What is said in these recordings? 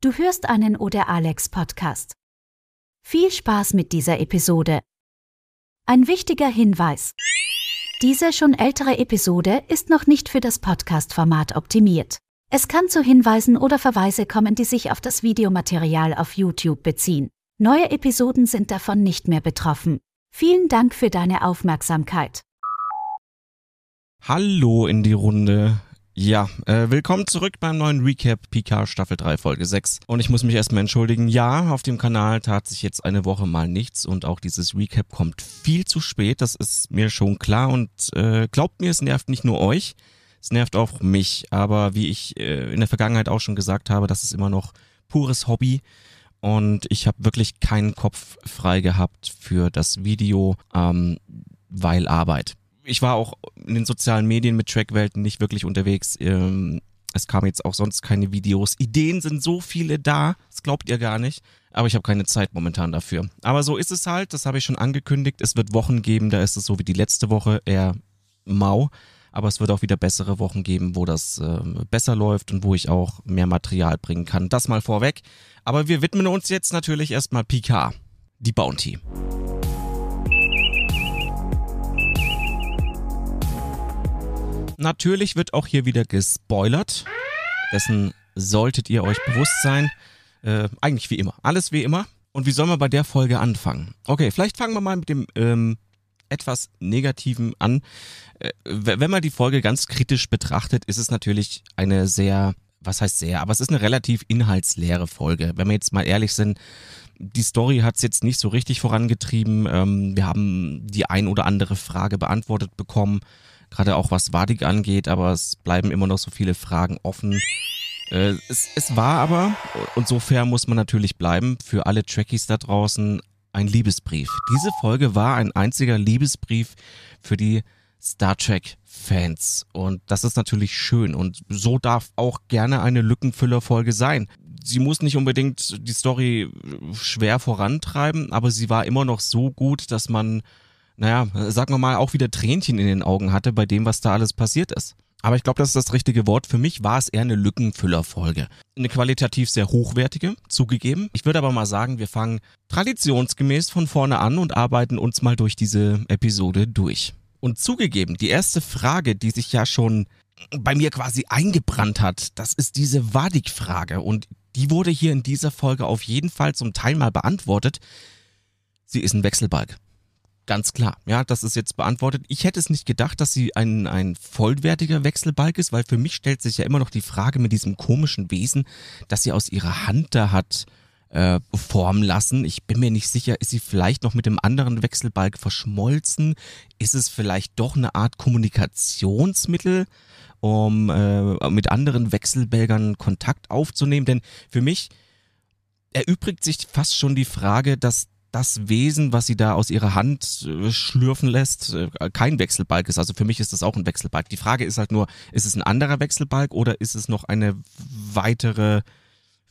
Du hörst einen Oder Alex Podcast. Viel Spaß mit dieser Episode. Ein wichtiger Hinweis. Diese schon ältere Episode ist noch nicht für das Podcast-Format optimiert. Es kann zu Hinweisen oder Verweise kommen, die sich auf das Videomaterial auf YouTube beziehen. Neue Episoden sind davon nicht mehr betroffen. Vielen Dank für deine Aufmerksamkeit. Hallo in die Runde. Ja, äh, willkommen zurück beim neuen Recap PK Staffel 3 Folge 6. Und ich muss mich erstmal entschuldigen. Ja, auf dem Kanal tat sich jetzt eine Woche mal nichts und auch dieses Recap kommt viel zu spät. Das ist mir schon klar und äh, glaubt mir, es nervt nicht nur euch, es nervt auch mich. Aber wie ich äh, in der Vergangenheit auch schon gesagt habe, das ist immer noch pures Hobby. Und ich habe wirklich keinen Kopf frei gehabt für das Video, ähm, weil Arbeit ich war auch in den sozialen Medien mit Trackwelten nicht wirklich unterwegs. Ähm, es kamen jetzt auch sonst keine Videos. Ideen sind so viele da, das glaubt ihr gar nicht. Aber ich habe keine Zeit momentan dafür. Aber so ist es halt, das habe ich schon angekündigt. Es wird Wochen geben, da ist es so wie die letzte Woche eher mau. Aber es wird auch wieder bessere Wochen geben, wo das äh, besser läuft und wo ich auch mehr Material bringen kann. Das mal vorweg. Aber wir widmen uns jetzt natürlich erstmal PK, die Bounty. Natürlich wird auch hier wieder gespoilert. Dessen solltet ihr euch bewusst sein. Äh, eigentlich wie immer. Alles wie immer. Und wie sollen wir bei der Folge anfangen? Okay, vielleicht fangen wir mal mit dem ähm, etwas Negativen an. Äh, wenn man die Folge ganz kritisch betrachtet, ist es natürlich eine sehr, was heißt sehr, aber es ist eine relativ inhaltsleere Folge. Wenn wir jetzt mal ehrlich sind, die Story hat es jetzt nicht so richtig vorangetrieben. Ähm, wir haben die ein oder andere Frage beantwortet bekommen gerade auch was Wadig angeht, aber es bleiben immer noch so viele Fragen offen. Äh, es, es war aber, und so fair muss man natürlich bleiben, für alle Trekkies da draußen ein Liebesbrief. Diese Folge war ein einziger Liebesbrief für die Star Trek-Fans. Und das ist natürlich schön. Und so darf auch gerne eine Lückenfüller-Folge sein. Sie muss nicht unbedingt die Story schwer vorantreiben, aber sie war immer noch so gut, dass man naja, sagen wir mal, auch wieder Tränchen in den Augen hatte bei dem, was da alles passiert ist. Aber ich glaube, das ist das richtige Wort. Für mich war es eher eine Lückenfüllerfolge. Eine qualitativ sehr hochwertige, zugegeben. Ich würde aber mal sagen, wir fangen traditionsgemäß von vorne an und arbeiten uns mal durch diese Episode durch. Und zugegeben, die erste Frage, die sich ja schon bei mir quasi eingebrannt hat, das ist diese Wadig-Frage. Und die wurde hier in dieser Folge auf jeden Fall zum Teil mal beantwortet. Sie ist ein Wechselbalg. Ganz klar, ja, das ist jetzt beantwortet. Ich hätte es nicht gedacht, dass sie ein, ein vollwertiger Wechselbalg ist, weil für mich stellt sich ja immer noch die Frage mit diesem komischen Wesen, dass sie aus ihrer Hand da hat äh, formen lassen. Ich bin mir nicht sicher, ist sie vielleicht noch mit dem anderen Wechselbalg verschmolzen? Ist es vielleicht doch eine Art Kommunikationsmittel, um äh, mit anderen Wechselbälgern Kontakt aufzunehmen? Denn für mich erübrigt sich fast schon die Frage, dass das Wesen, was sie da aus ihrer Hand äh, schlürfen lässt, äh, kein Wechselbalg ist. Also für mich ist das auch ein Wechselbalg. Die Frage ist halt nur, ist es ein anderer Wechselbalg oder ist es noch eine weitere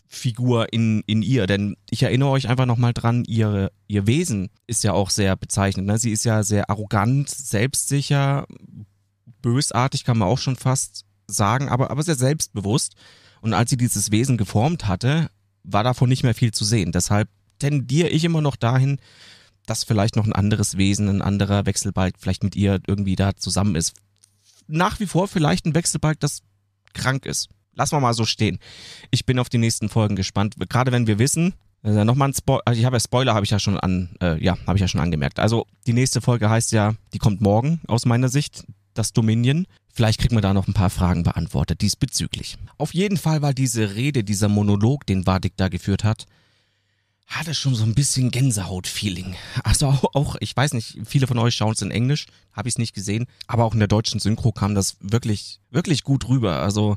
Figur in, in ihr? Denn ich erinnere euch einfach nochmal dran, ihr, ihr Wesen ist ja auch sehr bezeichnend. Ne? Sie ist ja sehr arrogant, selbstsicher, bösartig kann man auch schon fast sagen, aber, aber sehr selbstbewusst. Und als sie dieses Wesen geformt hatte, war davon nicht mehr viel zu sehen. Deshalb tendiere ich immer noch dahin, dass vielleicht noch ein anderes Wesen, ein anderer Wechselbalg vielleicht mit ihr irgendwie da zusammen ist. Nach wie vor vielleicht ein Wechselbalg, das krank ist. Lassen wir mal so stehen. Ich bin auf die nächsten Folgen gespannt. Gerade wenn wir wissen, äh, nochmal ein Spoiler, also ich habe ja Spoiler, habe ich ja schon an, äh, ja, habe ich ja schon angemerkt. Also die nächste Folge heißt ja, die kommt morgen aus meiner Sicht, das Dominion. Vielleicht kriegt man da noch ein paar Fragen beantwortet diesbezüglich. Auf jeden Fall war diese Rede, dieser Monolog, den Vadik da geführt hat, hatte schon so ein bisschen Gänsehaut-Feeling. Also auch, ich weiß nicht, viele von euch schauen es in Englisch, habe ich es nicht gesehen, aber auch in der deutschen Synchro kam das wirklich, wirklich gut rüber. Also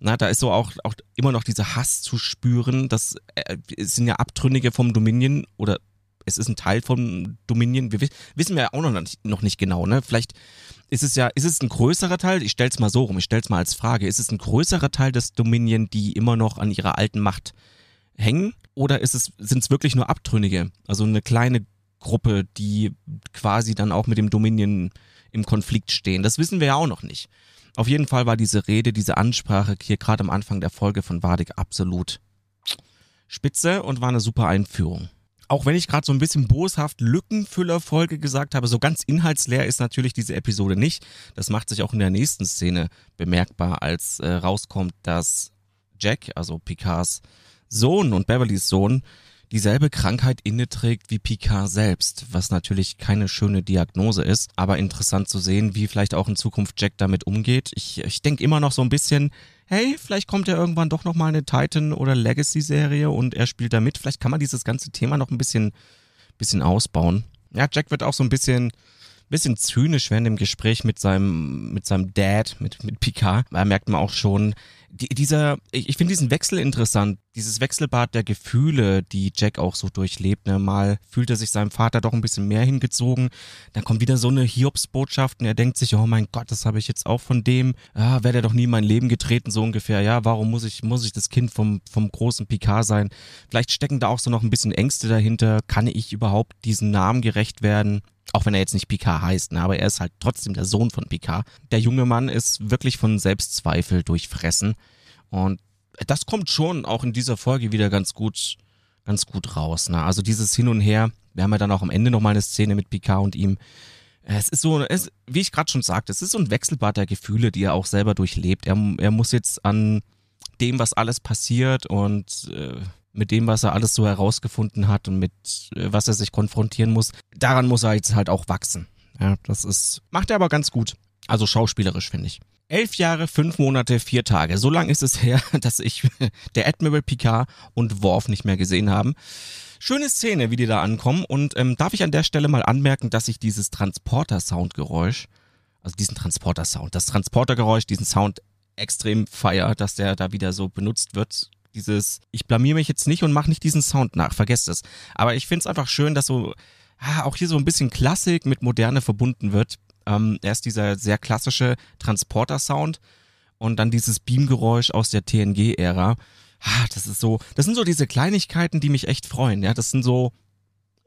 na, da ist so auch, auch immer noch dieser Hass zu spüren. Das äh, sind ja Abtrünnige vom Dominion oder es ist ein Teil vom Dominion. Wir wissen wir ja auch noch nicht, noch nicht genau, ne? Vielleicht ist es ja, ist es ein größerer Teil? Ich stell's mal so rum, ich stell's mal als Frage. Ist es ein größerer Teil des Dominion, die immer noch an ihrer alten Macht hängen? Oder ist es, sind es wirklich nur Abtrünnige? Also eine kleine Gruppe, die quasi dann auch mit dem Dominion im Konflikt stehen. Das wissen wir ja auch noch nicht. Auf jeden Fall war diese Rede, diese Ansprache hier gerade am Anfang der Folge von Wadig absolut spitze und war eine super Einführung. Auch wenn ich gerade so ein bisschen boshaft Lückenfüllerfolge gesagt habe, so ganz inhaltsleer ist natürlich diese Episode nicht. Das macht sich auch in der nächsten Szene bemerkbar, als äh, rauskommt, dass Jack, also Picards Sohn und Beverlys Sohn, dieselbe Krankheit inne trägt wie Picard selbst, was natürlich keine schöne Diagnose ist, aber interessant zu sehen, wie vielleicht auch in Zukunft Jack damit umgeht. Ich, ich denke immer noch so ein bisschen, hey, vielleicht kommt ja irgendwann doch nochmal eine Titan- oder Legacy-Serie und er spielt da mit. Vielleicht kann man dieses ganze Thema noch ein bisschen, bisschen ausbauen. Ja, Jack wird auch so ein bisschen bisschen zynisch während dem Gespräch mit seinem, mit seinem Dad, mit, mit Picard. Da merkt man auch schon, die, dieser, ich, ich finde diesen Wechsel interessant, dieses Wechselbad der Gefühle, die Jack auch so durchlebt. Ne? Mal fühlt er sich seinem Vater doch ein bisschen mehr hingezogen, dann kommt wieder so eine Hiobsbotschaft und er denkt sich, oh mein Gott, das habe ich jetzt auch von dem, ah, wäre der doch nie in mein Leben getreten, so ungefähr, ja, warum muss ich, muss ich das Kind vom, vom großen Picard sein? Vielleicht stecken da auch so noch ein bisschen Ängste dahinter, kann ich überhaupt diesen Namen gerecht werden? Auch wenn er jetzt nicht Picard heißt, ne, aber er ist halt trotzdem der Sohn von Picard. Der junge Mann ist wirklich von Selbstzweifel durchfressen. Und das kommt schon auch in dieser Folge wieder ganz gut, ganz gut raus. Ne? Also dieses Hin und Her. Wir haben ja dann auch am Ende nochmal eine Szene mit Picard und ihm. Es ist so, es, wie ich gerade schon sagte, es ist so ein Wechselbad der Gefühle, die er auch selber durchlebt. Er, er muss jetzt an dem, was alles passiert und äh, mit dem, was er alles so herausgefunden hat und mit äh, was er sich konfrontieren muss, daran muss er jetzt halt auch wachsen. Ja, das ist, macht er aber ganz gut. Also schauspielerisch, finde ich. Elf Jahre, fünf Monate, vier Tage. So lang ist es her, dass ich der Admiral Picard und Worf nicht mehr gesehen haben. Schöne Szene, wie die da ankommen. Und ähm, darf ich an der Stelle mal anmerken, dass ich dieses Transporter-Soundgeräusch, also diesen Transporter-Sound, das Transportergeräusch, diesen Sound extrem feier, dass der da wieder so benutzt wird dieses, ich blamier mich jetzt nicht und mach nicht diesen Sound nach, vergesst es. Aber ich find's einfach schön, dass so ah, auch hier so ein bisschen Klassik mit Moderne verbunden wird. Ähm, erst dieser sehr klassische Transporter-Sound und dann dieses Beamgeräusch aus der TNG-Ära. Das ist so, das sind so diese Kleinigkeiten, die mich echt freuen. Ja, das sind so,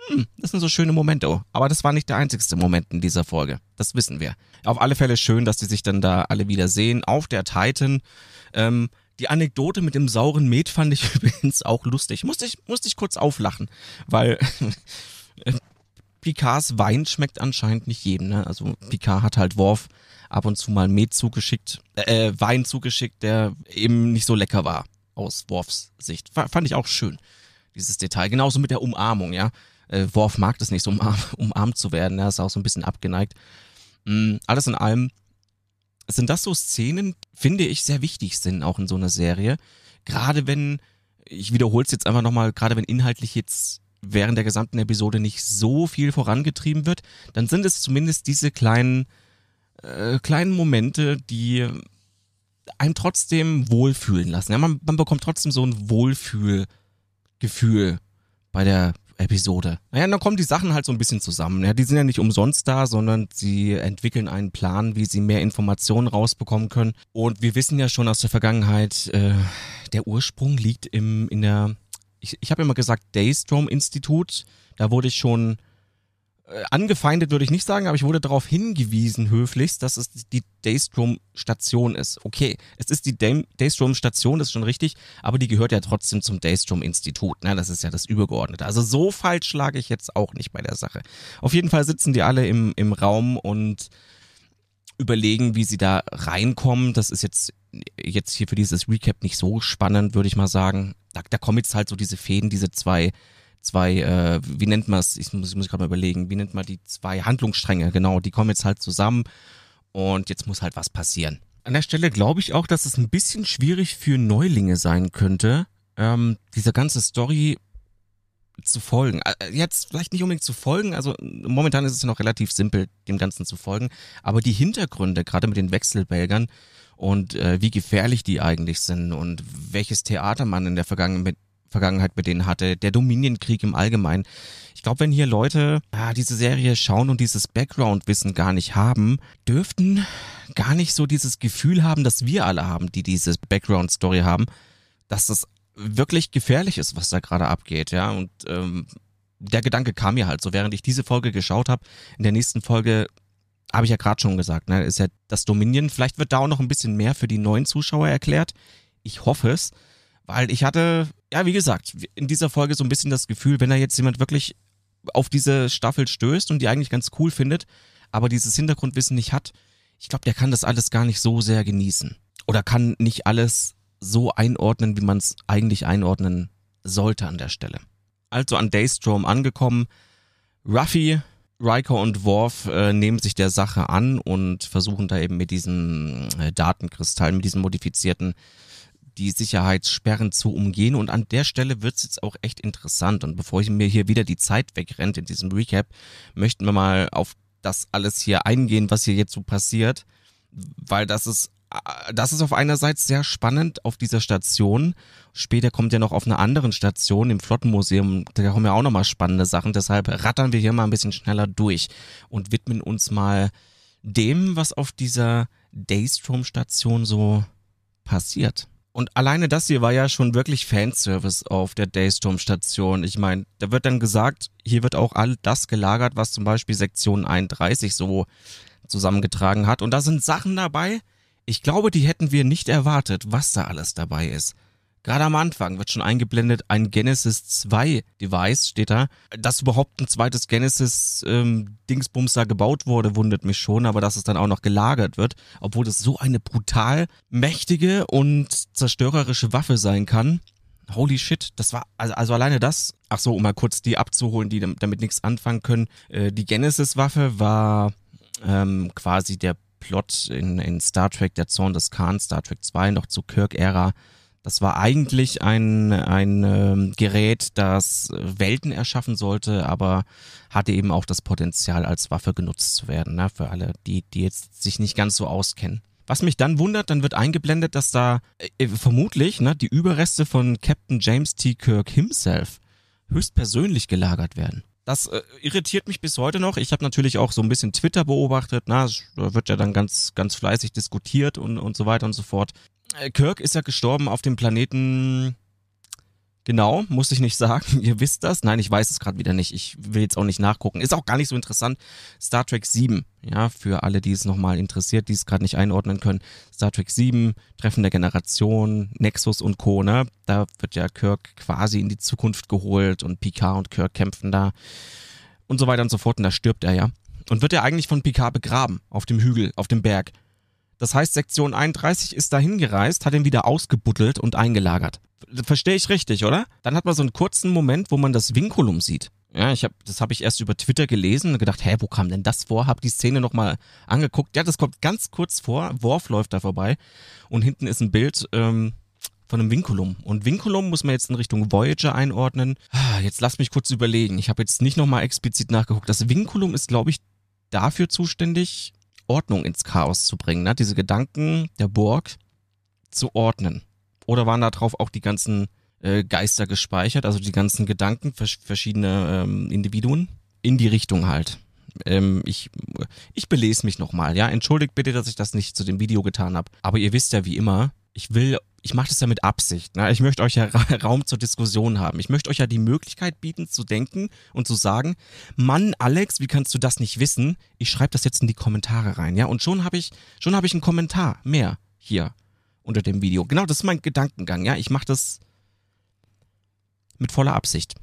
hm, das sind so schöne Momente. Aber das war nicht der einzigste Moment in dieser Folge. Das wissen wir. Auf alle Fälle schön, dass die sich dann da alle wieder sehen auf der Titan. Ähm, die Anekdote mit dem sauren Met fand ich übrigens auch lustig. Musste ich, musste ich kurz auflachen, weil Picards Wein schmeckt anscheinend nicht jedem. Ne? Also Picard hat halt Worf ab und zu mal Met zugeschickt, äh, Wein zugeschickt, der eben nicht so lecker war aus Worfs Sicht. Fand ich auch schön, dieses Detail. Genauso mit der Umarmung, ja. Äh, Worf mag das nicht, so umarm, umarmt zu werden. Er ist auch so ein bisschen abgeneigt. Mhm, alles in allem sind das so Szenen, finde ich, sehr wichtig sind, auch in so einer Serie. Gerade wenn, ich wiederhole es jetzt einfach nochmal, gerade wenn inhaltlich jetzt während der gesamten Episode nicht so viel vorangetrieben wird, dann sind es zumindest diese kleinen, äh, kleinen Momente, die einem trotzdem wohlfühlen lassen. Ja, man, man bekommt trotzdem so ein Wohlfühlgefühl bei der Episode. Naja, dann kommen die Sachen halt so ein bisschen zusammen. Ja, die sind ja nicht umsonst da, sondern sie entwickeln einen Plan, wie sie mehr Informationen rausbekommen können. Und wir wissen ja schon aus der Vergangenheit, äh, der Ursprung liegt im, in der, ich, ich habe immer gesagt, Daystrom-Institut. Da wurde ich schon äh, angefeindet würde ich nicht sagen, aber ich wurde darauf hingewiesen, höflichst, dass es die Daystrom-Station ist. Okay, es ist die Daystrom-Station, das ist schon richtig, aber die gehört ja trotzdem zum Daystrom-Institut. Ne? Das ist ja das Übergeordnete. Also so falsch schlage ich jetzt auch nicht bei der Sache. Auf jeden Fall sitzen die alle im, im Raum und überlegen, wie sie da reinkommen. Das ist jetzt, jetzt hier für dieses Recap nicht so spannend, würde ich mal sagen. Da, da kommen jetzt halt so diese Fäden, diese zwei zwei, äh, wie nennt man es? Ich muss, ich muss gerade mal überlegen, wie nennt man die zwei Handlungsstränge? Genau, die kommen jetzt halt zusammen und jetzt muss halt was passieren. An der Stelle glaube ich auch, dass es ein bisschen schwierig für Neulinge sein könnte, ähm, dieser ganze Story zu folgen. Äh, jetzt vielleicht nicht unbedingt zu folgen, also momentan ist es ja noch relativ simpel, dem Ganzen zu folgen, aber die Hintergründe, gerade mit den Wechselbelgern und äh, wie gefährlich die eigentlich sind und welches Theater man in der Vergangenheit Vergangenheit mit denen hatte, der Dominienkrieg im Allgemeinen. Ich glaube, wenn hier Leute ah, diese Serie schauen und dieses Background-Wissen gar nicht haben, dürften gar nicht so dieses Gefühl haben, dass wir alle haben, die diese Background-Story haben, dass das wirklich gefährlich ist, was da gerade abgeht, ja. Und ähm, der Gedanke kam mir halt so, während ich diese Folge geschaut habe. In der nächsten Folge habe ich ja gerade schon gesagt, ne, ist ja das Dominion. Vielleicht wird da auch noch ein bisschen mehr für die neuen Zuschauer erklärt. Ich hoffe es Weil ich hatte, ja, wie gesagt, in dieser Folge so ein bisschen das Gefühl, wenn da jetzt jemand wirklich auf diese Staffel stößt und die eigentlich ganz cool findet, aber dieses Hintergrundwissen nicht hat, ich glaube, der kann das alles gar nicht so sehr genießen. Oder kann nicht alles so einordnen, wie man es eigentlich einordnen sollte an der Stelle. Also an Daystrom angekommen, Ruffy, Riker und Worf äh, nehmen sich der Sache an und versuchen da eben mit diesem äh, Datenkristall, mit diesem modifizierten die Sicherheitssperren zu umgehen. Und an der Stelle wird's jetzt auch echt interessant. Und bevor ich mir hier wieder die Zeit wegrennt in diesem Recap, möchten wir mal auf das alles hier eingehen, was hier jetzt so passiert. Weil das ist, das ist auf einer Seite sehr spannend auf dieser Station. Später kommt ja noch auf einer anderen Station im Flottenmuseum, da kommen ja auch nochmal spannende Sachen. Deshalb rattern wir hier mal ein bisschen schneller durch und widmen uns mal dem, was auf dieser Daystrom-Station so passiert. Und alleine das hier war ja schon wirklich Fanservice auf der Daystrom-Station. Ich meine, da wird dann gesagt, hier wird auch all das gelagert, was zum Beispiel Sektion 31 so zusammengetragen hat. Und da sind Sachen dabei, ich glaube, die hätten wir nicht erwartet, was da alles dabei ist. Gerade am Anfang wird schon eingeblendet ein Genesis 2 Device, steht da. Dass überhaupt ein zweites Genesis ähm, Dingsbums da gebaut wurde, wundert mich schon, aber dass es dann auch noch gelagert wird, obwohl das so eine brutal mächtige und zerstörerische Waffe sein kann. Holy shit, das war, also, also alleine das, ach so, um mal kurz die abzuholen, die damit nichts anfangen können. Äh, die Genesis-Waffe war ähm, quasi der Plot in, in Star Trek, der Zorn des Khan, Star Trek 2, noch zu Kirk-Ära das war eigentlich ein, ein ähm, Gerät, das Welten erschaffen sollte, aber hatte eben auch das Potenzial, als Waffe genutzt zu werden, ne? für alle, die, die jetzt sich nicht ganz so auskennen. Was mich dann wundert, dann wird eingeblendet, dass da äh, vermutlich ne, die Überreste von Captain James T. Kirk himself höchstpersönlich gelagert werden. Das äh, irritiert mich bis heute noch. Ich habe natürlich auch so ein bisschen Twitter beobachtet. Na, da wird ja dann ganz, ganz fleißig diskutiert und, und so weiter und so fort. Äh, Kirk ist ja gestorben auf dem Planeten. Genau, muss ich nicht sagen. Ihr wisst das. Nein, ich weiß es gerade wieder nicht. Ich will jetzt auch nicht nachgucken. Ist auch gar nicht so interessant. Star Trek 7, ja, für alle, die es nochmal interessiert, die es gerade nicht einordnen können. Star Trek 7, Treffen der Generation, Nexus und Co. Ne? Da wird ja Kirk quasi in die Zukunft geholt und Picard und Kirk kämpfen da und so weiter und so fort. Und da stirbt er ja. Und wird er eigentlich von Picard begraben auf dem Hügel, auf dem Berg. Das heißt, Sektion 31 ist dahin gereist, hat ihn wieder ausgebuddelt und eingelagert. Verstehe ich richtig, oder? Dann hat man so einen kurzen Moment, wo man das Vinculum sieht. Ja, ich hab, das habe ich erst über Twitter gelesen und gedacht, hä, wo kam denn das vor? Hab die Szene nochmal angeguckt. Ja, das kommt ganz kurz vor. Worf läuft da vorbei und hinten ist ein Bild ähm, von einem Vinculum. Und Vinculum muss man jetzt in Richtung Voyager einordnen. Ah, jetzt lass mich kurz überlegen. Ich habe jetzt nicht nochmal explizit nachgeguckt. Das Vinculum ist, glaube ich, dafür zuständig, Ordnung ins Chaos zu bringen, ne? diese Gedanken der Burg zu ordnen. Oder waren da drauf auch die ganzen äh, Geister gespeichert, also die ganzen Gedanken vers verschiedener ähm, Individuen? In die Richtung halt. Ähm, ich, ich belese mich nochmal, ja. Entschuldigt bitte, dass ich das nicht zu dem Video getan habe. Aber ihr wisst ja wie immer, ich will ich mache das ja mit Absicht. Ne? Ich möchte euch ja Raum zur Diskussion haben. Ich möchte euch ja die Möglichkeit bieten, zu denken und zu sagen, Mann, Alex, wie kannst du das nicht wissen? Ich schreibe das jetzt in die Kommentare rein, ja. Und schon habe ich, schon habe ich einen Kommentar mehr hier unter dem Video. Genau, das ist mein Gedankengang, ja. Ich mache das mit voller Absicht.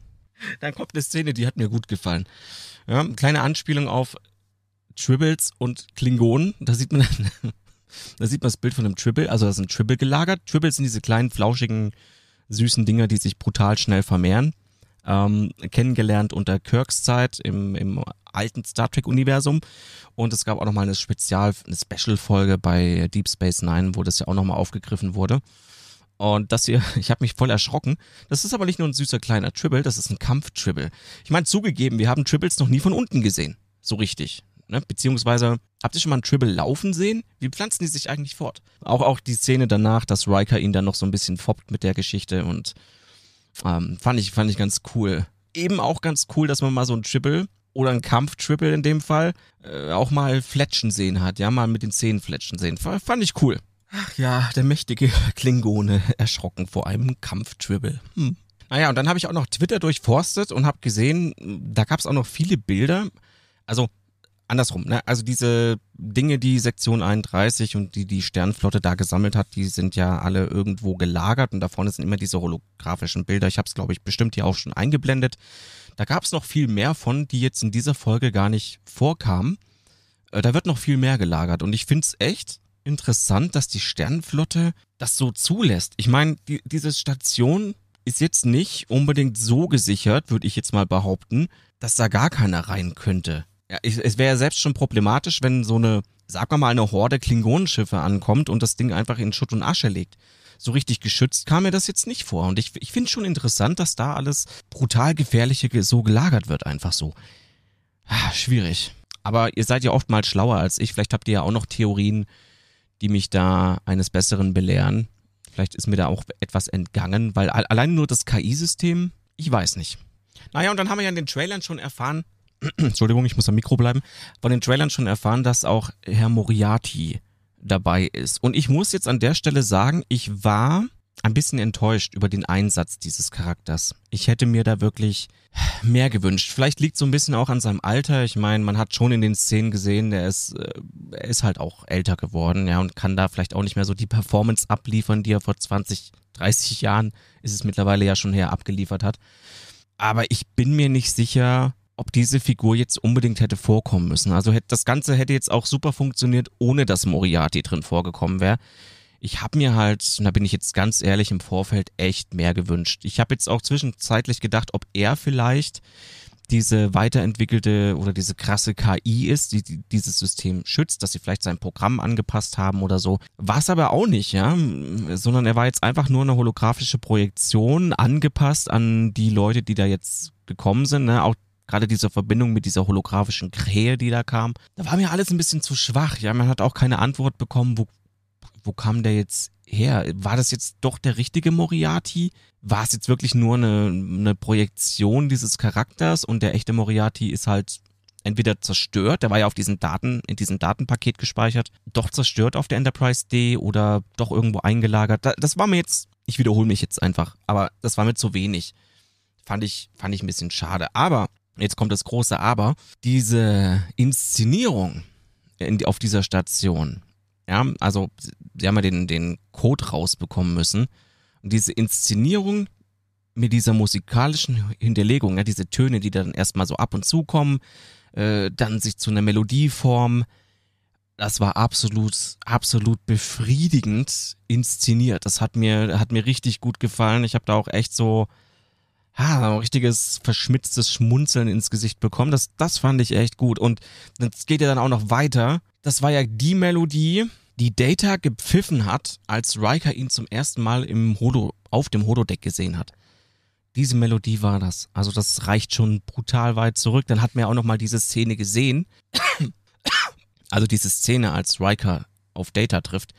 Dann kommt eine Szene, die hat mir gut gefallen. Ja, kleine Anspielung auf Tribbles und Klingonen. Da sieht man Da sieht man das Bild von einem Tribble, also da sind Tribble gelagert. Tribbles sind diese kleinen, flauschigen, süßen Dinger, die sich brutal schnell vermehren. Ähm, kennengelernt unter Kirks Zeit im, im alten Star Trek-Universum. Und es gab auch nochmal eine Spezial-, eine Special-Folge bei Deep Space Nine, wo das ja auch nochmal aufgegriffen wurde. Und das hier, ich habe mich voll erschrocken. Das ist aber nicht nur ein süßer kleiner Tribble, das ist ein Kampf-Tribble. Ich meine, zugegeben, wir haben Tribbles noch nie von unten gesehen. So richtig. Ne? Beziehungsweise, habt ihr schon mal einen Tribble laufen sehen? Wie pflanzen die sich eigentlich fort? Auch, auch die Szene danach, dass Riker ihn dann noch so ein bisschen foppt mit der Geschichte und ähm, fand, ich, fand ich ganz cool. Eben auch ganz cool, dass man mal so einen Tribble oder einen Kampf-Tribble in dem Fall äh, auch mal fletschen sehen hat, ja, mal mit den Zähnen fletschen sehen. F fand ich cool. Ach ja, der mächtige Klingone erschrocken vor einem Kampf-Tribble. Hm. Naja, und dann habe ich auch noch Twitter durchforstet und habe gesehen, da gab es auch noch viele Bilder. Also andersrum, ne? Also diese Dinge, die Sektion 31 und die die Sternflotte da gesammelt hat, die sind ja alle irgendwo gelagert und da vorne sind immer diese holographischen Bilder. Ich habe es, glaube ich, bestimmt hier auch schon eingeblendet. Da gab es noch viel mehr von, die jetzt in dieser Folge gar nicht vorkamen. Äh, da wird noch viel mehr gelagert und ich find's echt interessant, dass die Sternenflotte das so zulässt. Ich meine, die, diese Station ist jetzt nicht unbedingt so gesichert, würde ich jetzt mal behaupten, dass da gar keiner rein könnte. Ja, ich, es wäre ja selbst schon problematisch, wenn so eine, sag mal, eine Horde Klingonenschiffe ankommt und das Ding einfach in Schutt und Asche legt. So richtig geschützt kam mir das jetzt nicht vor. Und ich, ich finde schon interessant, dass da alles brutal Gefährliche so gelagert wird, einfach so. Ah, schwierig. Aber ihr seid ja oftmals schlauer als ich. Vielleicht habt ihr ja auch noch Theorien, die mich da eines Besseren belehren. Vielleicht ist mir da auch etwas entgangen, weil allein nur das KI-System, ich weiß nicht. Naja, und dann haben wir ja in den Trailern schon erfahren, Entschuldigung, ich muss am Mikro bleiben, von den Trailern schon erfahren, dass auch Herr Moriarty dabei ist. Und ich muss jetzt an der Stelle sagen, ich war ein bisschen enttäuscht über den Einsatz dieses Charakters. Ich hätte mir da wirklich mehr gewünscht. Vielleicht liegt so ein bisschen auch an seinem Alter. Ich meine, man hat schon in den Szenen gesehen, der ist, äh, er ist halt auch älter geworden, ja, und kann da vielleicht auch nicht mehr so die Performance abliefern, die er vor 20, 30 Jahren ist es mittlerweile ja schon her abgeliefert hat. Aber ich bin mir nicht sicher, ob diese Figur jetzt unbedingt hätte vorkommen müssen. Also das Ganze hätte jetzt auch super funktioniert, ohne dass Moriarty drin vorgekommen wäre. Ich habe mir halt, und da bin ich jetzt ganz ehrlich im Vorfeld, echt mehr gewünscht. Ich habe jetzt auch zwischenzeitlich gedacht, ob er vielleicht diese weiterentwickelte oder diese krasse KI ist, die, die dieses System schützt, dass sie vielleicht sein Programm angepasst haben oder so. War es aber auch nicht, ja, sondern er war jetzt einfach nur eine holographische Projektion angepasst an die Leute, die da jetzt gekommen sind, ne? Auch gerade diese Verbindung mit dieser holographischen Krähe, die da kam, da war mir alles ein bisschen zu schwach. Ja, man hat auch keine Antwort bekommen, wo, wo kam der jetzt her? War das jetzt doch der richtige Moriarty? War es jetzt wirklich nur eine, eine Projektion dieses Charakters und der echte Moriarty ist halt entweder zerstört, der war ja auf diesen Daten, in diesem Datenpaket gespeichert, doch zerstört auf der Enterprise D oder doch irgendwo eingelagert. Das war mir jetzt, ich wiederhole mich jetzt einfach, aber das war mir zu wenig. Fand ich, fand ich ein bisschen schade. Aber jetzt kommt das große Aber, diese Inszenierung in, auf dieser Station, ja, also sie haben ja den, den Code rausbekommen müssen. Und diese Inszenierung mit dieser musikalischen Hinterlegung, ja, diese Töne, die dann erstmal so ab und zu kommen, äh, dann sich zu einer Melodie formen, das war absolut, absolut befriedigend inszeniert. Das hat mir, hat mir richtig gut gefallen. Ich habe da auch echt so, ha, ein richtiges verschmitztes Schmunzeln ins Gesicht bekommen. Das, das fand ich echt gut. Und das geht ja dann auch noch weiter. Das war ja die Melodie, die Data gepfiffen hat, als Riker ihn zum ersten Mal im Holo, auf dem Holodeck gesehen hat. Diese Melodie war das. Also das reicht schon brutal weit zurück. Dann hat man ja auch noch mal diese Szene gesehen. Also diese Szene, als Riker auf Data trifft,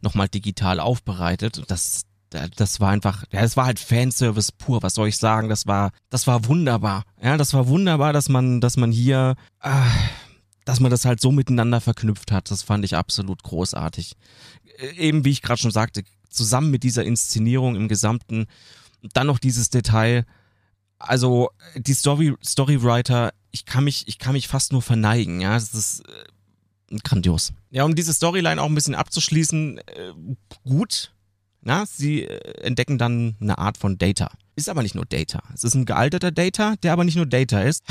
nochmal digital aufbereitet. Das, das war einfach, ja, das war halt Fanservice pur, was soll ich sagen? Das war, das war wunderbar. Ja, das war wunderbar, dass man, dass man hier, äh, dass man das halt so miteinander verknüpft hat. Das fand ich absolut großartig. Äh, eben wie ich gerade schon sagte, zusammen mit dieser Inszenierung im Gesamten, dann noch dieses Detail. Also die Story, Storywriter, ich kann mich, ich kann mich fast nur verneigen. Ja, das ist äh, grandios. Ja, um diese Storyline auch ein bisschen abzuschließen, äh, gut na, sie äh, entdecken dann eine Art von Data. Ist aber nicht nur Data. Es ist ein gealterter Data, der aber nicht nur Data ist.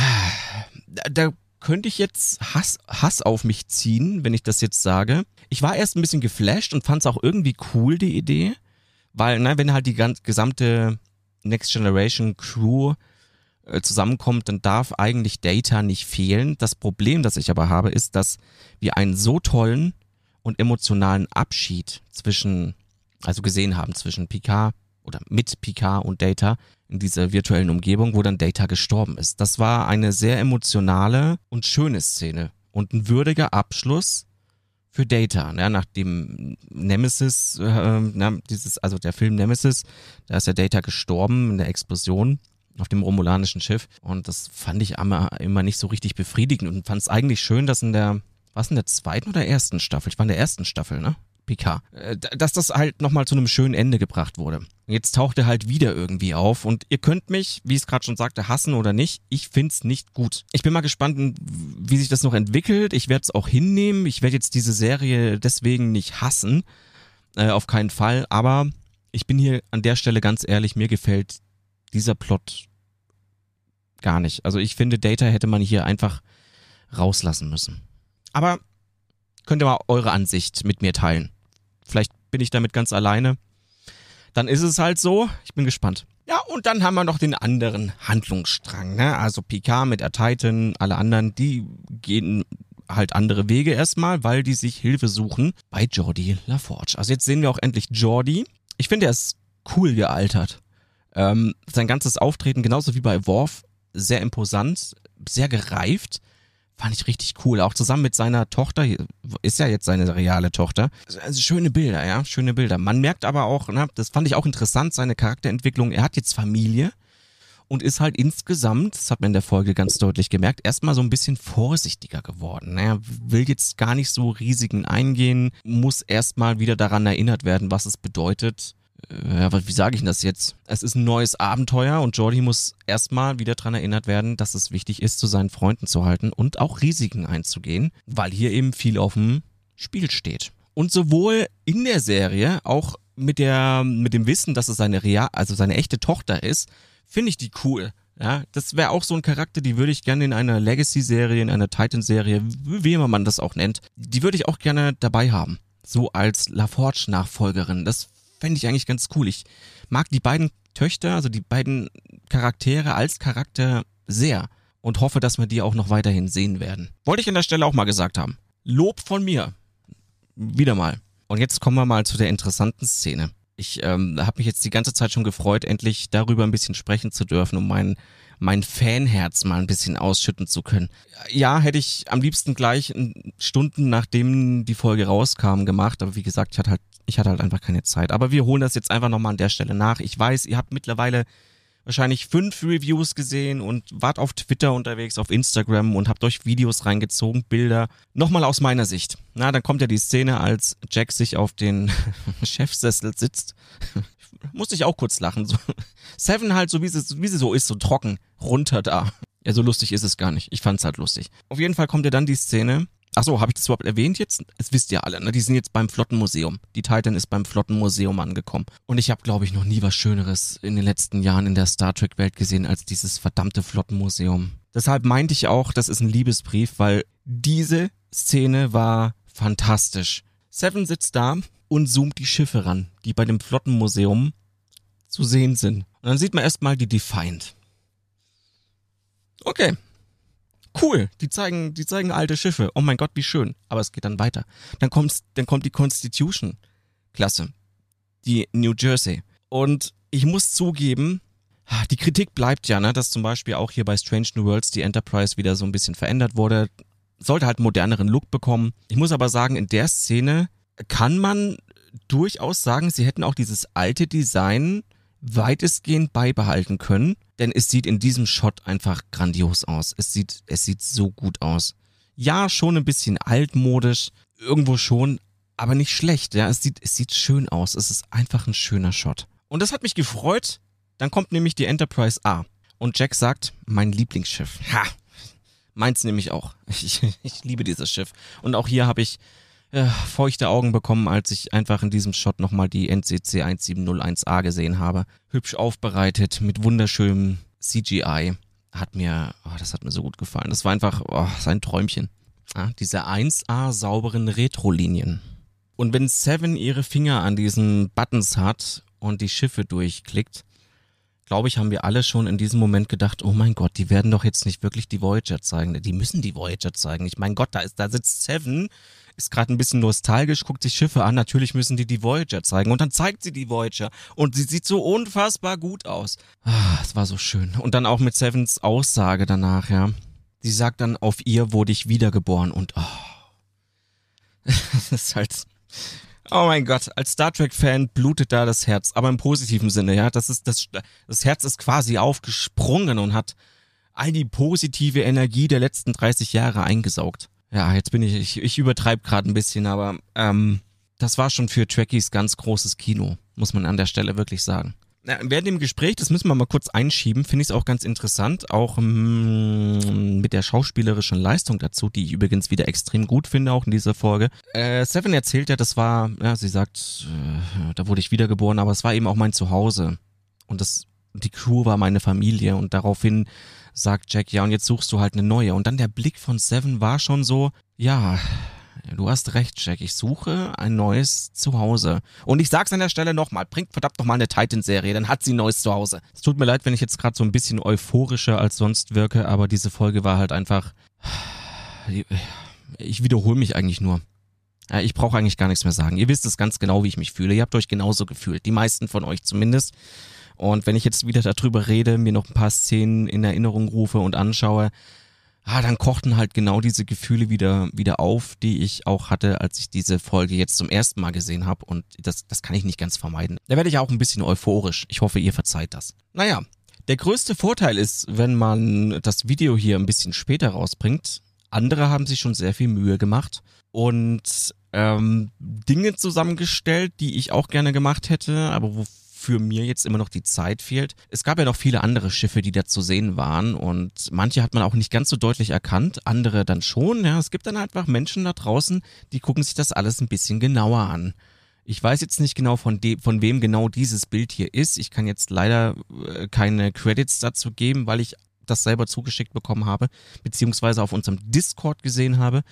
Da, könnte ich jetzt Hass, Hass auf mich ziehen, wenn ich das jetzt sage. Ich war erst ein bisschen geflasht und fand es auch irgendwie cool, die Idee. Weil, na, wenn halt die gesamte Next Generation Crew äh, zusammenkommt, dann darf eigentlich Data nicht fehlen. Das Problem, das ich aber habe, ist, dass wir einen so tollen und emotionalen Abschied zwischen also gesehen haben zwischen Picard oder mit Picard und Data in dieser virtuellen Umgebung, wo dann Data gestorben ist. Das war eine sehr emotionale und schöne Szene und ein würdiger Abschluss für Data. Ja, nach dem Nemesis, äh, na, dieses, also der Film Nemesis, da ist ja Data gestorben in der Explosion auf dem romulanischen Schiff und das fand ich immer, immer nicht so richtig befriedigend und fand es eigentlich schön, dass in der, was in der zweiten oder ersten Staffel? Ich war in der ersten Staffel, ne? Picard. Äh, dass das halt nochmal zu einem schönen Ende gebracht wurde. Jetzt taucht er halt wieder irgendwie auf und ihr könnt mich, wie ich es gerade schon sagte, hassen oder nicht. Ich find's nicht gut. Ich bin mal gespannt, wie sich das noch entwickelt. Ich werde es auch hinnehmen. Ich werde jetzt diese Serie deswegen nicht hassen. Äh, auf keinen Fall. Aber ich bin hier an der Stelle ganz ehrlich, mir gefällt dieser Plot gar nicht. Also ich finde, Data hätte man hier einfach rauslassen müssen. Aber könnt ihr mal eure Ansicht mit mir teilen. Vielleicht bin ich damit ganz alleine. Dann ist es halt so. Ich bin gespannt. Ja, und dann haben wir noch den anderen Handlungsstrang. Ne? Also Picard mit Titan, alle anderen, die gehen halt andere Wege erstmal, weil die sich Hilfe suchen bei Jordi LaForge. Also jetzt sehen wir auch endlich Jordi. Ich finde, er ist cool gealtert. Ähm, sein ganzes Auftreten, genauso wie bei Worf, sehr imposant, sehr gereift. Fand ich richtig cool. Auch zusammen mit seiner Tochter, ist ja jetzt seine reale Tochter. Also schöne Bilder, ja, schöne Bilder. Man merkt aber auch, na, das fand ich auch interessant, seine Charakterentwicklung. Er hat jetzt Familie und ist halt insgesamt, das hat man in der Folge ganz deutlich gemerkt, erstmal so ein bisschen vorsichtiger geworden. Er will jetzt gar nicht so Risiken eingehen, muss erstmal wieder daran erinnert werden, was es bedeutet, ja, wie sage ich das jetzt? Es ist ein neues Abenteuer und Jordi muss erstmal wieder dran erinnert werden, dass es wichtig ist, zu seinen Freunden zu halten und auch Risiken einzugehen, weil hier eben viel auf dem Spiel steht. Und sowohl in der Serie, auch mit der, mit dem Wissen, dass es seine real, also seine echte Tochter ist, finde ich die cool. Ja, das wäre auch so ein Charakter, die würde ich gerne in einer Legacy-Serie, in einer Titan-Serie, wie immer man das auch nennt, die würde ich auch gerne dabei haben. So als LaForge-Nachfolgerin. Das fände ich eigentlich ganz cool. Ich mag die beiden Töchter, also die beiden Charaktere als Charakter sehr und hoffe, dass wir die auch noch weiterhin sehen werden. Wollte ich an der Stelle auch mal gesagt haben. Lob von mir. Wieder mal. Und jetzt kommen wir mal zu der interessanten Szene. Ich ähm, habe mich jetzt die ganze Zeit schon gefreut, endlich darüber ein bisschen sprechen zu dürfen, um mein, mein Fanherz mal ein bisschen ausschütten zu können. Ja, hätte ich am liebsten gleich Stunden nachdem die Folge rauskam gemacht, aber wie gesagt, ich hatte halt ich hatte halt einfach keine Zeit. Aber wir holen das jetzt einfach nochmal an der Stelle nach. Ich weiß, ihr habt mittlerweile wahrscheinlich fünf Reviews gesehen und wart auf Twitter unterwegs, auf Instagram und habt euch Videos reingezogen, Bilder. Nochmal aus meiner Sicht. Na, dann kommt ja die Szene, als Jack sich auf den Chefsessel sitzt. Musste ich auch kurz lachen. So. Seven halt so, wie sie, wie sie so ist, so trocken, runter da. Ja, so lustig ist es gar nicht. Ich fand's halt lustig. Auf jeden Fall kommt ja dann die Szene, Ach so, habe ich das überhaupt erwähnt jetzt? Es wisst ihr alle, ne? Die sind jetzt beim Flottenmuseum. Die Titan ist beim Flottenmuseum angekommen. Und ich habe, glaube ich, noch nie was Schöneres in den letzten Jahren in der Star Trek-Welt gesehen als dieses verdammte Flottenmuseum. Deshalb meinte ich auch, das ist ein Liebesbrief, weil diese Szene war fantastisch. Seven sitzt da und zoomt die Schiffe ran, die bei dem Flottenmuseum zu sehen sind. Und dann sieht man erstmal die Defiant. Okay, cool, die zeigen, die zeigen alte Schiffe. Oh mein Gott, wie schön. Aber es geht dann weiter. Dann kommt, dann kommt die Constitution Klasse. Die New Jersey. Und ich muss zugeben, die Kritik bleibt ja, ne, dass zum Beispiel auch hier bei Strange New Worlds die Enterprise wieder so ein bisschen verändert wurde. Sollte halt moderneren Look bekommen. Ich muss aber sagen, in der Szene kann man durchaus sagen, sie hätten auch dieses alte Design weitestgehend beibehalten können, denn es sieht in diesem Shot einfach grandios aus. Es sieht, es sieht so gut aus. Ja, schon ein bisschen altmodisch, irgendwo schon, aber nicht schlecht. Ja, es sieht, es sieht schön aus. Es ist einfach ein schöner Shot. Und das hat mich gefreut. Dann kommt nämlich die Enterprise A. Und Jack sagt, mein Lieblingsschiff. Ha! Meins nämlich auch. Ich, ich liebe dieses Schiff. Und auch hier habe ich äh, feuchte Augen bekommen, als ich einfach in diesem Shot nochmal die NCC 1701A gesehen habe. Hübsch aufbereitet, mit wunderschönem CGI. Hat mir, oh, das hat mir so gut gefallen. Das war einfach oh, sein Träumchen. Ja, diese 1A sauberen Retro-Linien. Und wenn Seven ihre Finger an diesen Buttons hat und die Schiffe durchklickt, glaube ich, haben wir alle schon in diesem Moment gedacht, oh mein Gott, die werden doch jetzt nicht wirklich die Voyager zeigen. Die müssen die Voyager zeigen. Ich mein Gott, da ist, da sitzt Seven ist gerade ein bisschen nostalgisch, guckt sich Schiffe an, natürlich müssen die die Voyager zeigen. Und dann zeigt sie die Voyager. Und sie sieht so unfassbar gut aus. Ah, es war so schön. Und dann auch mit Sevens Aussage danach, ja. Sie sagt dann, auf ihr wurde ich wiedergeboren und oh. das ist halt. Oh mein Gott, als Star Trek-Fan blutet da das Herz, aber im positiven Sinne, ja. Das ist, das, das Herz ist quasi aufgesprungen und hat all die positive Energie der letzten 30 Jahre eingesaugt ja, jetzt bin ich, ich, ich übertreibe gerade ein bisschen, aber ähm, das war schon für Trekkies ganz großes Kino, muss man an der Stelle wirklich sagen. Ja, während dem Gespräch, das müssen wir mal kurz einschieben, finde ich es auch ganz interessant, auch mm, mit der schauspielerischen Leistung dazu, die ich übrigens wieder extrem gut finde, auch in dieser Folge. Äh, Seven erzählt ja, das war, ja, sie sagt, äh, da wurde ich wiedergeboren, aber es war eben auch mein Zuhause. Und das, die Crew war meine Familie und daraufhin sagt Jack, ja, und jetzt suchst du halt eine neue. Und dann der Blick von Seven war schon so, ja, Du hast recht, Jack. Ich suche ein neues Zuhause. Und ich sag's an der Stelle nochmal, bringt verdammt nochmal eine Titan-Serie, dann hat sie ein neues Zuhause. Es tut mir leid, wenn ich jetzt gerade so ein bisschen euphorischer als sonst wirke, aber diese Folge war halt einfach. Ich wiederhole mich eigentlich nur. Ich brauche eigentlich gar nichts mehr sagen. Ihr wisst es ganz genau, wie ich mich fühle. Ihr habt euch genauso gefühlt. Die meisten von euch zumindest. Und wenn ich jetzt wieder darüber rede, mir noch ein paar Szenen in Erinnerung rufe und anschaue, ah, dann kochten halt genau diese Gefühle wieder, wieder auf, die ich auch hatte, als ich diese Folge jetzt zum ersten Mal gesehen habe. Und das, das kann ich nicht ganz vermeiden. Da werde ich auch ein bisschen euphorisch. Ich hoffe, ihr verzeiht das. Naja, der größte Vorteil ist, wenn man das Video hier ein bisschen später rausbringt. Andere haben sich schon sehr viel Mühe gemacht und ähm, Dinge zusammengestellt, die ich auch gerne gemacht hätte, aber wo für mir jetzt immer noch die Zeit fehlt. Es gab ja noch viele andere Schiffe, die da zu sehen waren und manche hat man auch nicht ganz so deutlich erkannt, andere dann schon. Ja, es gibt dann einfach Menschen da draußen, die gucken sich das alles ein bisschen genauer an. Ich weiß jetzt nicht genau, von, de von wem genau dieses Bild hier ist. Ich kann jetzt leider äh, keine Credits dazu geben, weil ich das selber zugeschickt bekommen habe, beziehungsweise auf unserem Discord gesehen habe.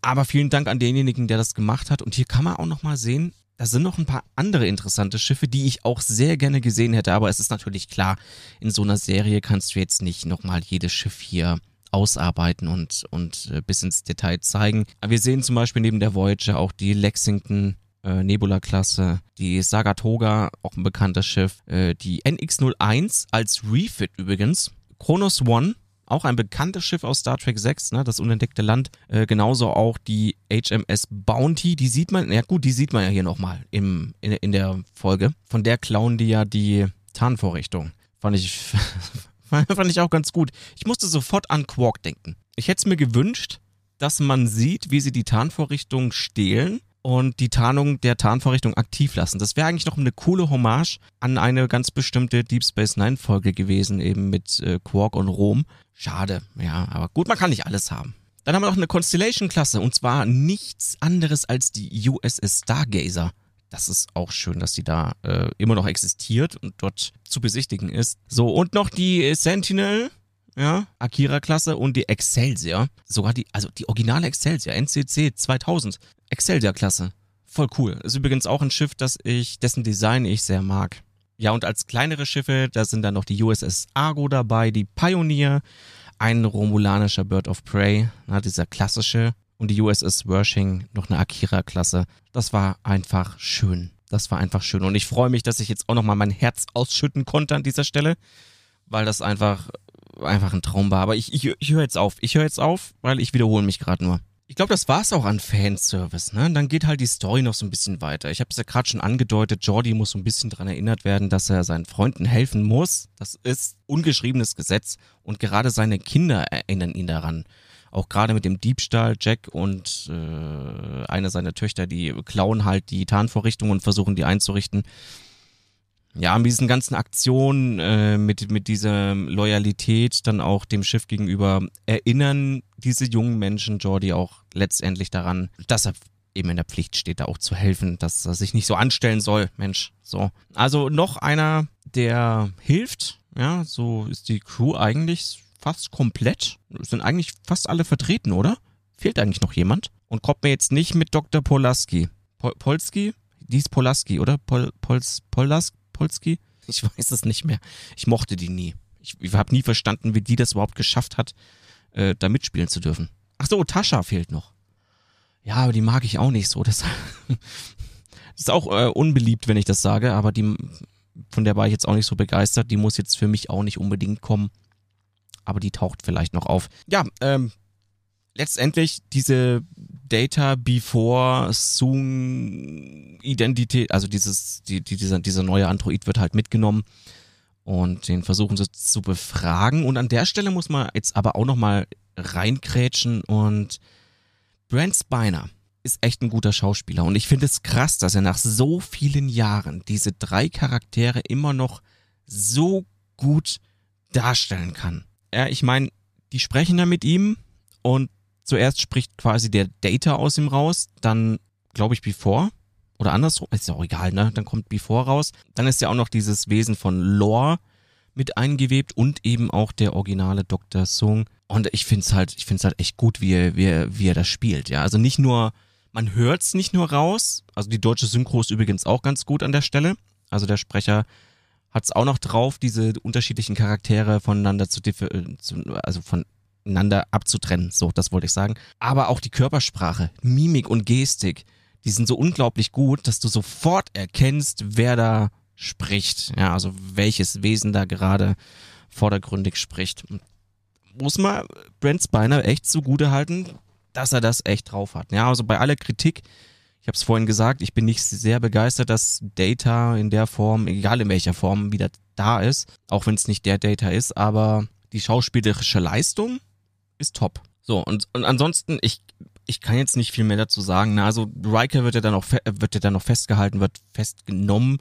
Aber vielen Dank an denjenigen, der das gemacht hat. Und hier kann man auch nochmal sehen, da sind noch ein paar andere interessante Schiffe, die ich auch sehr gerne gesehen hätte, aber es ist natürlich klar, in so einer Serie kannst du jetzt nicht nochmal jedes Schiff hier ausarbeiten und, und äh, bis ins Detail zeigen. Aber wir sehen zum Beispiel neben der Voyager auch die Lexington äh, Nebula-Klasse, die Sagatoga, auch ein bekanntes Schiff, äh, die NX-01 als Refit übrigens, Kronos One, auch ein bekanntes Schiff aus Star Trek 6, ne, das unentdeckte Land. Äh, genauso auch die HMS Bounty, die sieht man, ja gut, die sieht man ja hier nochmal in, in der Folge. Von der klauen die ja die Tarnvorrichtung. Fand ich, fand ich auch ganz gut. Ich musste sofort an Quark denken. Ich hätte es mir gewünscht, dass man sieht, wie sie die Tarnvorrichtung stehlen und die Tarnung der Tarnvorrichtung aktiv lassen. Das wäre eigentlich noch eine coole Hommage an eine ganz bestimmte Deep Space Nine Folge gewesen, eben mit äh, Quark und Rom. Schade, ja, aber gut, man kann nicht alles haben. Dann haben wir noch eine Constellation-Klasse und zwar nichts anderes als die USS Stargazer. Das ist auch schön, dass die da äh, immer noch existiert und dort zu besichtigen ist. So, und noch die Sentinel, ja, Akira-Klasse und die Excelsior. Sogar die, also die originale Excelsior, NCC 2000. Excelsior-Klasse. Voll cool. Ist übrigens auch ein Schiff, das ich, dessen Design ich sehr mag. Ja, und als kleinere Schiffe, da sind dann noch die USS Argo dabei, die Pioneer, ein romulanischer Bird of Prey, na, dieser klassische, und die USS Worshing, noch eine Akira-Klasse. Das war einfach schön. Das war einfach schön. Und ich freue mich, dass ich jetzt auch nochmal mein Herz ausschütten konnte an dieser Stelle, weil das einfach, einfach ein Traum war. Aber ich, ich, ich höre jetzt auf. Ich höre jetzt auf, weil ich wiederhole mich gerade nur. Ich glaube, das war's auch an Fanservice, ne? Dann geht halt die Story noch so ein bisschen weiter. Ich habe es ja gerade schon angedeutet, Jordi muss so ein bisschen dran erinnert werden, dass er seinen Freunden helfen muss. Das ist ungeschriebenes Gesetz und gerade seine Kinder erinnern ihn daran. Auch gerade mit dem Diebstahl, Jack und äh, eine seiner Töchter, die klauen halt die Tarnvorrichtung und versuchen die einzurichten ja, mit diesen ganzen Aktionen, äh, mit, mit dieser Loyalität dann auch dem Schiff gegenüber, erinnern diese jungen Menschen Jordi auch letztendlich daran, dass er eben in der Pflicht steht, da auch zu helfen, dass er sich nicht so anstellen soll, Mensch. So. Also noch einer, der hilft, ja, so ist die Crew eigentlich fast komplett. Sind eigentlich fast alle vertreten, oder? Fehlt eigentlich noch jemand? Und kommt mir jetzt nicht mit Dr. Polaski. Pol Polski? Die ist Polaski, oder? Pol Pols Polaski? Polski? Ich weiß es nicht mehr. Ich mochte die nie. Ich, ich habe nie verstanden, wie die das überhaupt geschafft hat, äh, da mitspielen zu dürfen. Ach so, Tascha fehlt noch. Ja, aber die mag ich auch nicht so. Das, ist auch äh, unbeliebt, wenn ich das sage, aber die, von der war ich jetzt auch nicht so begeistert. Die muss jetzt für mich auch nicht unbedingt kommen. Aber die taucht vielleicht noch auf. Ja, ähm, letztendlich diese Data Before Soon Identität, also dieses, die, die, dieser, dieser neue Android wird halt mitgenommen und den versuchen sie zu befragen. Und an der Stelle muss man jetzt aber auch nochmal reinkrätschen und Brent Spiner, ist echt ein guter Schauspieler. Und ich finde es krass, dass er nach so vielen Jahren diese drei Charaktere immer noch so gut darstellen kann. Ja, ich meine, die sprechen da mit ihm und zuerst spricht quasi der Data aus ihm raus, dann glaube ich Before oder andersrum, ist auch egal, ne? Dann kommt Before raus. Dann ist ja auch noch dieses Wesen von Lore mit eingewebt und eben auch der originale Dr. Sung. Und ich finde es halt, ich finde halt echt gut, wie er, wie, er, wie er das spielt, ja. Also nicht nur, man hört es nicht nur raus, also die deutsche Synchro ist übrigens auch ganz gut an der Stelle. Also der Sprecher hat es auch noch drauf, diese unterschiedlichen Charaktere voneinander zu, zu also voneinander abzutrennen. So, das wollte ich sagen. Aber auch die Körpersprache, Mimik und Gestik, die sind so unglaublich gut, dass du sofort erkennst, wer da spricht. Ja, also welches Wesen da gerade vordergründig spricht. Muss man Brent Spiner echt zugute halten, dass er das echt drauf hat. Ja, also bei aller Kritik, ich habe es vorhin gesagt, ich bin nicht sehr begeistert, dass Data in der Form, egal in welcher Form, wieder da ist, auch wenn es nicht der Data ist, aber die schauspielerische Leistung ist top. So, und, und ansonsten, ich, ich kann jetzt nicht viel mehr dazu sagen. Na, also Riker wird ja dann auch wird ja dann noch festgehalten, wird festgenommen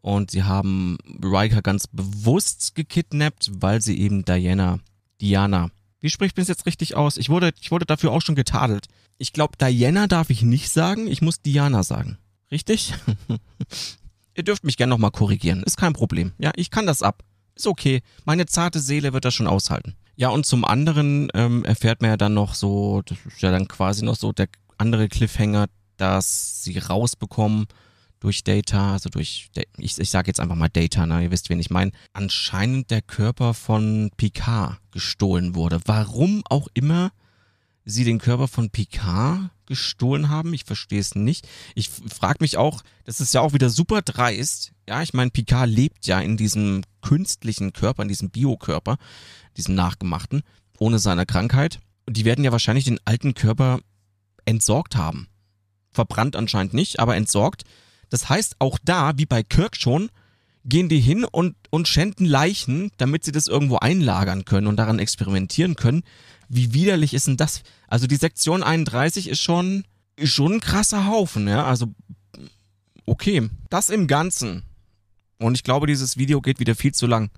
und sie haben Riker ganz bewusst gekidnappt, weil sie eben Diana, Diana, wie spricht man es jetzt richtig aus? Ich wurde, ich wurde dafür auch schon getadelt. Ich glaube, Diana darf ich nicht sagen, ich muss Diana sagen. Richtig? Ihr dürft mich gerne nochmal korrigieren, ist kein Problem. Ja, ich kann das ab. Ist okay. Meine zarte Seele wird das schon aushalten. Ja, und zum anderen ähm, erfährt man ja dann noch so, das ist ja dann quasi noch so der andere Cliffhanger, dass sie rausbekommen, durch Data, also durch, ich, ich sage jetzt einfach mal Data, ne? ihr wisst, wen ich meine, anscheinend der Körper von Picard gestohlen wurde. Warum auch immer sie den Körper von Picard gestohlen haben, ich verstehe es nicht. Ich frage mich auch, das ist ja auch wieder super dreist. Ja, ich meine, Picard lebt ja in diesem künstlichen Körper, in diesem Biokörper, diesem nachgemachten, ohne seine Krankheit. Und die werden ja wahrscheinlich den alten Körper entsorgt haben. Verbrannt anscheinend nicht, aber entsorgt. Das heißt, auch da, wie bei Kirk schon, gehen die hin und, und schänden Leichen, damit sie das irgendwo einlagern können und daran experimentieren können. Wie widerlich ist denn das? Also die Sektion 31 ist schon, ist schon ein krasser Haufen, ja. Also, okay. Das im Ganzen. Und ich glaube, dieses Video geht wieder viel zu lang.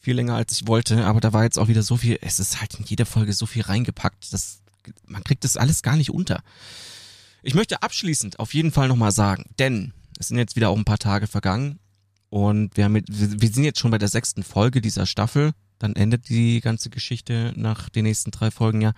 Viel länger als ich wollte, aber da war jetzt auch wieder so viel, es ist halt in jeder Folge so viel reingepackt, dass man kriegt das alles gar nicht unter. Ich möchte abschließend auf jeden Fall nochmal sagen, denn es sind jetzt wieder auch ein paar Tage vergangen und wir, haben mit, wir sind jetzt schon bei der sechsten Folge dieser Staffel. Dann endet die ganze Geschichte nach den nächsten drei Folgen ja.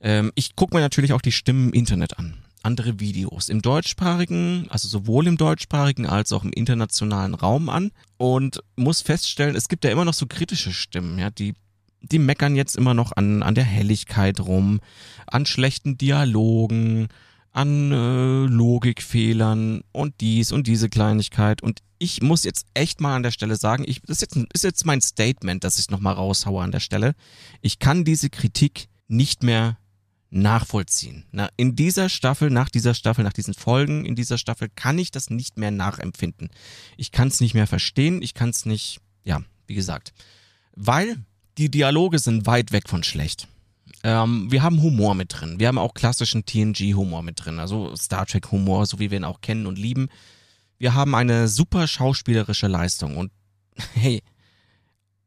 Ähm, ich gucke mir natürlich auch die Stimmen im Internet an. Andere Videos im deutschsprachigen, also sowohl im deutschsprachigen als auch im internationalen Raum an und muss feststellen, es gibt ja immer noch so kritische Stimmen, ja, die die meckern jetzt immer noch an, an der Helligkeit rum, an schlechten Dialogen, an äh, Logikfehlern und dies und diese Kleinigkeit. Und ich muss jetzt echt mal an der Stelle sagen, ich, das ist jetzt, ist jetzt mein Statement, dass ich nochmal raushaue an der Stelle. Ich kann diese Kritik nicht mehr nachvollziehen. Na, in dieser Staffel, nach dieser Staffel, nach diesen Folgen in dieser Staffel kann ich das nicht mehr nachempfinden. Ich kann es nicht mehr verstehen, ich kann es nicht, ja, wie gesagt, weil die Dialoge sind weit weg von schlecht. Ähm, wir haben Humor mit drin. Wir haben auch klassischen TNG-Humor mit drin, also Star Trek-Humor, so wie wir ihn auch kennen und lieben. Wir haben eine super schauspielerische Leistung und hey,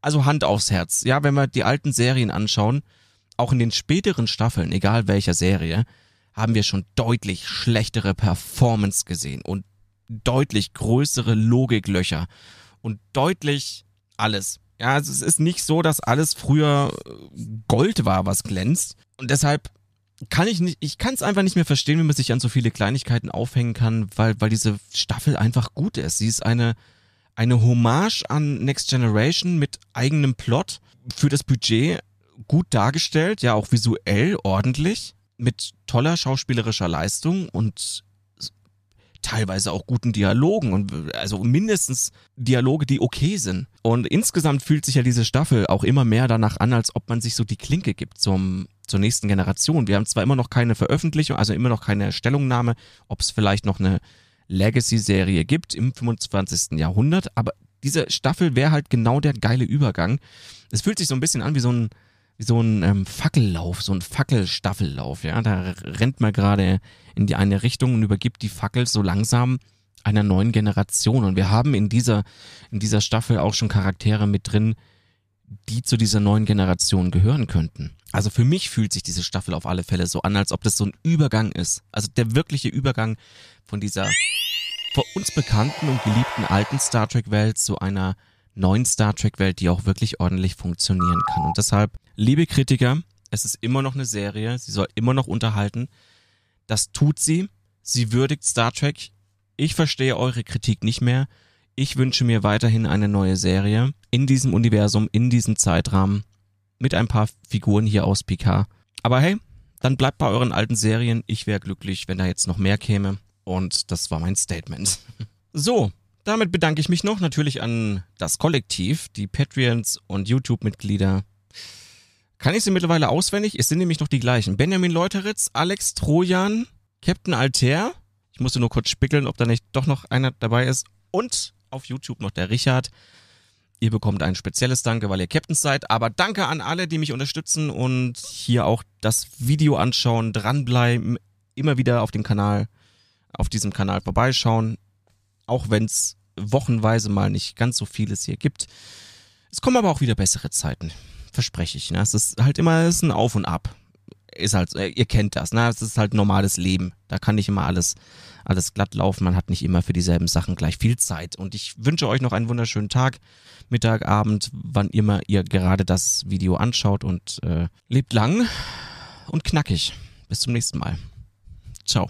also Hand aufs Herz. Ja, wenn wir die alten Serien anschauen, auch in den späteren Staffeln, egal welcher Serie, haben wir schon deutlich schlechtere Performance gesehen und deutlich größere Logiklöcher und deutlich alles. Ja, also es ist nicht so, dass alles früher äh, Gold war, was glänzt. Und deshalb kann ich nicht, ich kann es einfach nicht mehr verstehen, wie man sich an so viele Kleinigkeiten aufhängen kann, weil, weil diese Staffel einfach gut ist. Sie ist eine, eine Hommage an Next Generation mit eigenem Plot für das Budget gut dargestellt, ja auch visuell ordentlich, mit toller schauspielerischer Leistung und teilweise auch guten Dialogen und also mindestens Dialoge, die okay sind. Und insgesamt fühlt sich ja diese Staffel auch immer mehr danach an, als ob man sich so die Klinke gibt zum, zur nächsten Generation. Wir haben zwar immer noch keine Veröffentlichung, also immer noch keine Stellungnahme, ob es vielleicht noch eine Legacy-Serie gibt im 25. Jahrhundert, aber diese Staffel wäre halt genau der geile Übergang. Es fühlt sich so ein bisschen an wie so ein, so ein ähm, Fackellauf, so ein Fackelstaffellauf, ja. Da rennt man gerade in die eine Richtung und übergibt die Fackel so langsam einer neuen Generation. Und wir haben in dieser, in dieser Staffel auch schon Charaktere mit drin, die zu dieser neuen Generation gehören könnten. Also für mich fühlt sich diese Staffel auf alle Fälle so an, als ob das so ein Übergang ist. Also der wirkliche Übergang von dieser vor uns bekannten und geliebten alten Star Trek Welt zu einer neuen Star Trek Welt, die auch wirklich ordentlich funktionieren kann. Und deshalb, liebe Kritiker, es ist immer noch eine Serie, sie soll immer noch unterhalten. Das tut sie. Sie würdigt Star Trek. Ich verstehe eure Kritik nicht mehr. Ich wünsche mir weiterhin eine neue Serie in diesem Universum, in diesem Zeitrahmen, mit ein paar Figuren hier aus Picard. Aber hey, dann bleibt bei euren alten Serien. Ich wäre glücklich, wenn da jetzt noch mehr käme. Und das war mein Statement. So, damit bedanke ich mich noch natürlich an das Kollektiv, die Patreons und YouTube-Mitglieder. Kann ich sie mittlerweile auswendig? Es sind nämlich noch die gleichen. Benjamin Leuteritz, Alex Trojan, Captain Alter. Ich musste nur kurz spickeln, ob da nicht doch noch einer dabei ist. Und auf YouTube noch der Richard. Ihr bekommt ein spezielles Danke, weil ihr Captains seid. Aber danke an alle, die mich unterstützen und hier auch das Video anschauen, dranbleiben, immer wieder auf dem Kanal auf diesem Kanal vorbeischauen, auch wenn es wochenweise mal nicht ganz so vieles hier gibt. Es kommen aber auch wieder bessere Zeiten, verspreche ich. Ne? Es ist halt immer es ist ein Auf und Ab. Ist halt, äh, ihr kennt das, ne? Es ist halt normales Leben. Da kann nicht immer alles, alles glatt laufen. Man hat nicht immer für dieselben Sachen gleich viel Zeit. Und ich wünsche euch noch einen wunderschönen Tag, Mittag, Abend, wann immer ihr gerade das Video anschaut und äh, lebt lang und knackig. Bis zum nächsten Mal. Ciao.